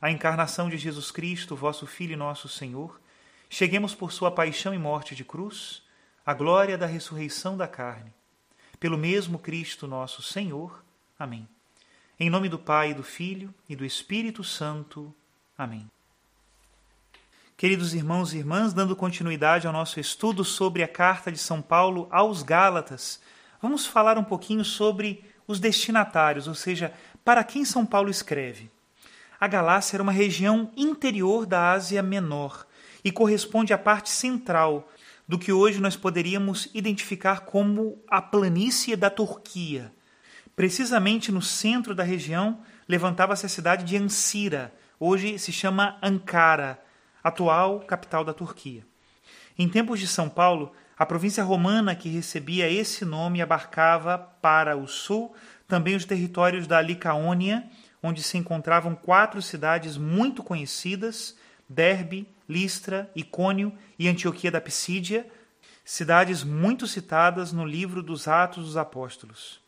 a encarnação de Jesus Cristo, vosso Filho e nosso Senhor, cheguemos por sua paixão e morte de cruz, à glória da ressurreição da carne. Pelo mesmo Cristo nosso Senhor. Amém. Em nome do Pai, do Filho e do Espírito Santo. Amém. Queridos irmãos e irmãs, dando continuidade ao nosso estudo sobre a carta de São Paulo aos Gálatas, vamos falar um pouquinho sobre os destinatários, ou seja, para quem São Paulo escreve. A Galácia era uma região interior da Ásia Menor e corresponde à parte central do que hoje nós poderíamos identificar como a planície da Turquia. Precisamente no centro da região levantava-se a cidade de Ancira, hoje se chama Ankara, atual capital da Turquia. Em tempos de São Paulo, a província romana que recebia esse nome abarcava para o sul também os territórios da Licaônia onde se encontravam quatro cidades muito conhecidas: Derbe, Listra, Icônio e Antioquia da Pisídia, cidades muito citadas no livro dos Atos dos Apóstolos.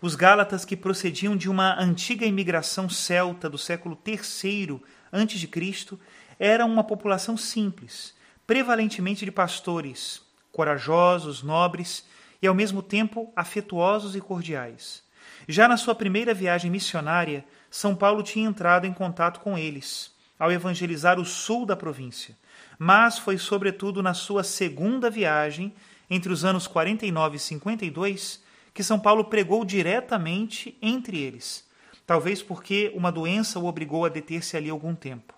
Os Gálatas, que procediam de uma antiga imigração celta do século III a.C., eram uma população simples, prevalentemente de pastores, corajosos, nobres e ao mesmo tempo afetuosos e cordiais. Já na sua primeira viagem missionária, são Paulo tinha entrado em contato com eles, ao evangelizar o sul da província, mas foi sobretudo na sua segunda viagem, entre os anos 49 e 52, que São Paulo pregou diretamente entre eles, talvez porque uma doença o obrigou a deter-se ali algum tempo.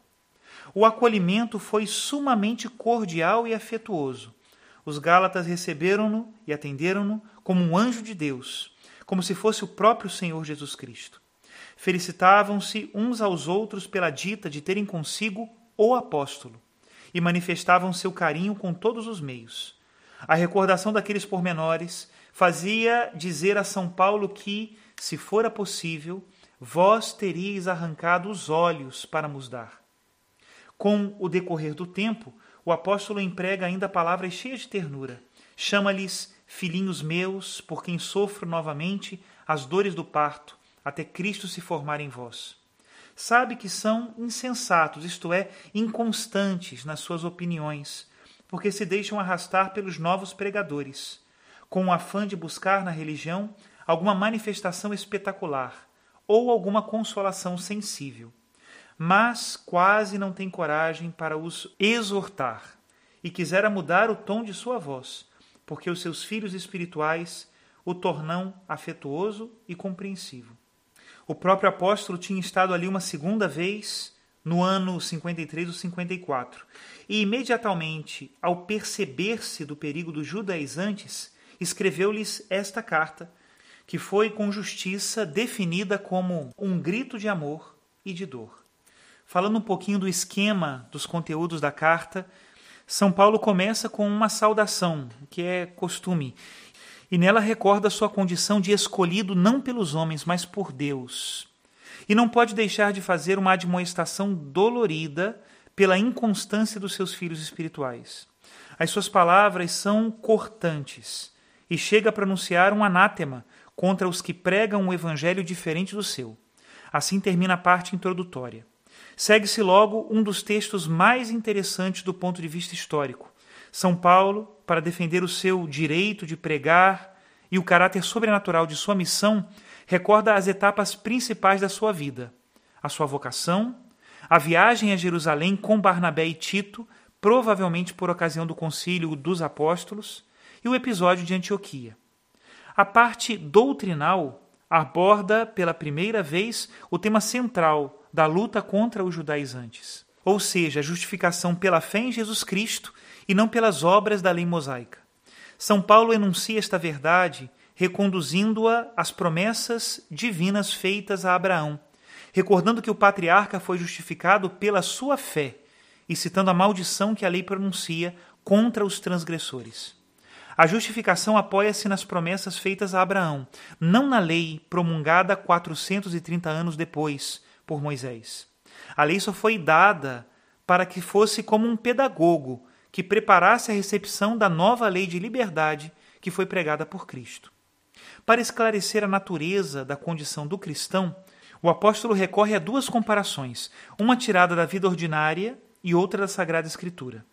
O acolhimento foi sumamente cordial e afetuoso. Os Gálatas receberam-no e atenderam-no como um anjo de Deus, como se fosse o próprio Senhor Jesus Cristo. Felicitavam-se uns aos outros pela dita de terem consigo o apóstolo e manifestavam seu carinho com todos os meios. A recordação daqueles pormenores fazia dizer a São Paulo que, se fora possível, vós teríeis arrancado os olhos para nos dar. Com o decorrer do tempo, o apóstolo emprega ainda palavras cheias de ternura. Chama-lhes filhinhos meus, por quem sofro novamente as dores do parto, até Cristo se formar em vós. Sabe que são insensatos, isto é, inconstantes nas suas opiniões, porque se deixam arrastar pelos novos pregadores, com o afã de buscar na religião alguma manifestação espetacular ou alguma consolação sensível, mas quase não tem coragem para os exortar e quisera mudar o tom de sua voz, porque os seus filhos espirituais o tornam afetuoso e compreensivo. O próprio apóstolo tinha estado ali uma segunda vez no ano 53 ou 54, e imediatamente, ao perceber-se do perigo dos judaizantes, escreveu-lhes esta carta, que foi com justiça definida como um grito de amor e de dor. Falando um pouquinho do esquema dos conteúdos da carta, São Paulo começa com uma saudação, que é costume, e nela recorda sua condição de escolhido não pelos homens, mas por Deus. E não pode deixar de fazer uma admoestação dolorida pela inconstância dos seus filhos espirituais. As suas palavras são cortantes e chega a pronunciar um anátema contra os que pregam um evangelho diferente do seu. Assim termina a parte introdutória. Segue-se logo um dos textos mais interessantes do ponto de vista histórico. São Paulo, para defender o seu direito de pregar e o caráter sobrenatural de sua missão, recorda as etapas principais da sua vida: a sua vocação, a viagem a Jerusalém com Barnabé e Tito, provavelmente por ocasião do concílio dos apóstolos, e o episódio de Antioquia. A parte doutrinal aborda pela primeira vez o tema central da luta contra os judaizantes, ou seja, a justificação pela fé em Jesus Cristo e não pelas obras da lei mosaica. São Paulo enuncia esta verdade reconduzindo-a às promessas divinas feitas a Abraão, recordando que o patriarca foi justificado pela sua fé e citando a maldição que a lei pronuncia contra os transgressores. A justificação apoia-se nas promessas feitas a Abraão, não na lei promulgada 430 anos depois por Moisés. A lei só foi dada para que fosse como um pedagogo que preparasse a recepção da nova lei de liberdade que foi pregada por Cristo. Para esclarecer a natureza da condição do cristão, o apóstolo recorre a duas comparações, uma tirada da vida ordinária e outra da Sagrada Escritura.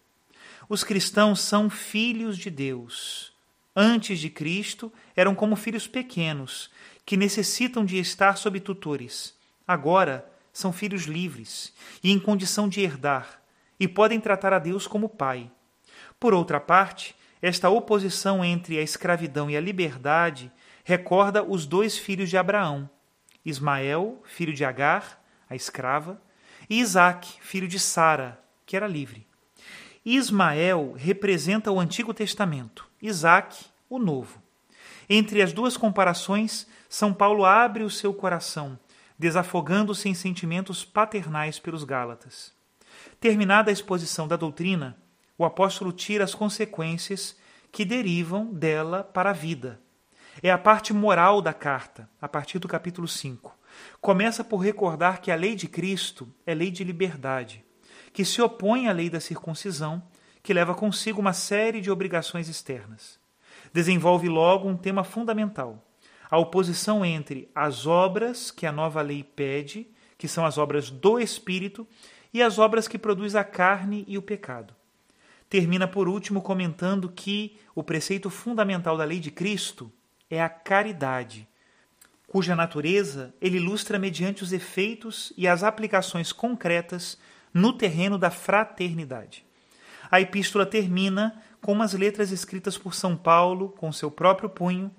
Os cristãos são filhos de Deus. Antes de Cristo, eram como filhos pequenos, que necessitam de estar sob tutores. Agora, são filhos livres e em condição de herdar, e podem tratar a Deus como Pai. Por outra parte, esta oposição entre a escravidão e a liberdade recorda os dois filhos de Abraão: Ismael, filho de Agar, a escrava, e Isaque, filho de Sara, que era livre. Ismael representa o Antigo Testamento, Isaac, o Novo. Entre as duas comparações, São Paulo abre o seu coração, desafogando-se em sentimentos paternais pelos Gálatas. Terminada a exposição da doutrina, o apóstolo tira as consequências que derivam dela para a vida. É a parte moral da carta, a partir do capítulo 5. Começa por recordar que a lei de Cristo é lei de liberdade que se opõe à lei da circuncisão, que leva consigo uma série de obrigações externas. Desenvolve logo um tema fundamental: a oposição entre as obras que a nova lei pede, que são as obras do Espírito, e as obras que produz a carne e o pecado. Termina por último comentando que o preceito fundamental da lei de Cristo é a caridade, cuja natureza ele ilustra mediante os efeitos e as aplicações concretas no terreno da fraternidade. A epístola termina com umas letras escritas por São Paulo com seu próprio punho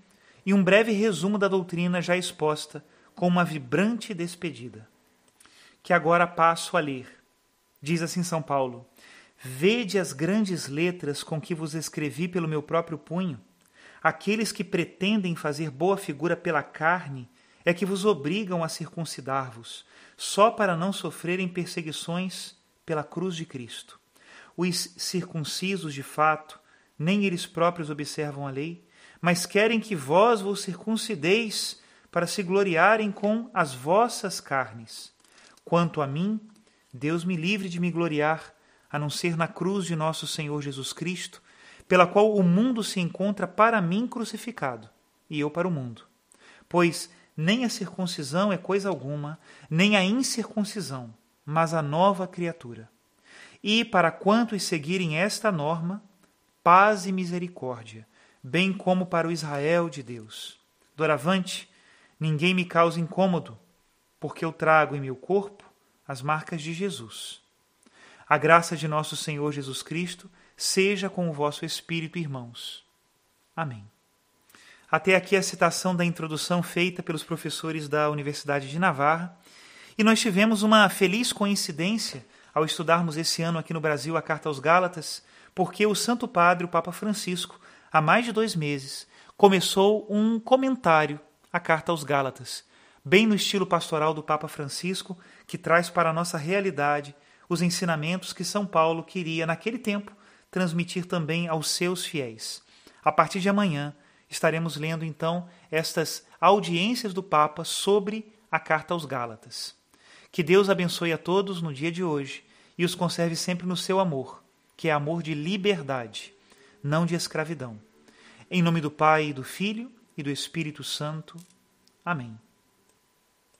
e um breve resumo da doutrina já exposta com uma vibrante despedida. Que agora passo a ler. Diz assim São Paulo: Vede as grandes letras com que vos escrevi pelo meu próprio punho. Aqueles que pretendem fazer boa figura pela carne é que vos obrigam a circuncidar-vos, só para não sofrerem perseguições pela cruz de Cristo. Os circuncisos, de fato, nem eles próprios observam a lei, mas querem que vós vos circuncideis para se gloriarem com as vossas carnes. Quanto a mim, Deus me livre de me gloriar, a não ser na cruz de nosso Senhor Jesus Cristo, pela qual o mundo se encontra para mim crucificado, e eu para o mundo. Pois nem a circuncisão é coisa alguma, nem a incircuncisão, mas a nova criatura. E para quantos seguirem esta norma, paz e misericórdia, bem como para o Israel de Deus. Doravante, ninguém me causa incômodo, porque eu trago em meu corpo as marcas de Jesus. A graça de nosso Senhor Jesus Cristo seja com o vosso espírito, irmãos. Amém. Até aqui a citação da introdução feita pelos professores da Universidade de Navarra. E nós tivemos uma feliz coincidência ao estudarmos esse ano aqui no Brasil a Carta aos Gálatas, porque o Santo Padre, o Papa Francisco, há mais de dois meses, começou um comentário à Carta aos Gálatas, bem no estilo pastoral do Papa Francisco, que traz para a nossa realidade os ensinamentos que São Paulo queria, naquele tempo, transmitir também aos seus fiéis. A partir de amanhã, estaremos lendo então estas audiências do Papa sobre a carta aos Gálatas. Que Deus abençoe a todos no dia de hoje e os conserve sempre no seu amor, que é amor de liberdade, não de escravidão. Em nome do Pai, do Filho e do Espírito Santo. Amém.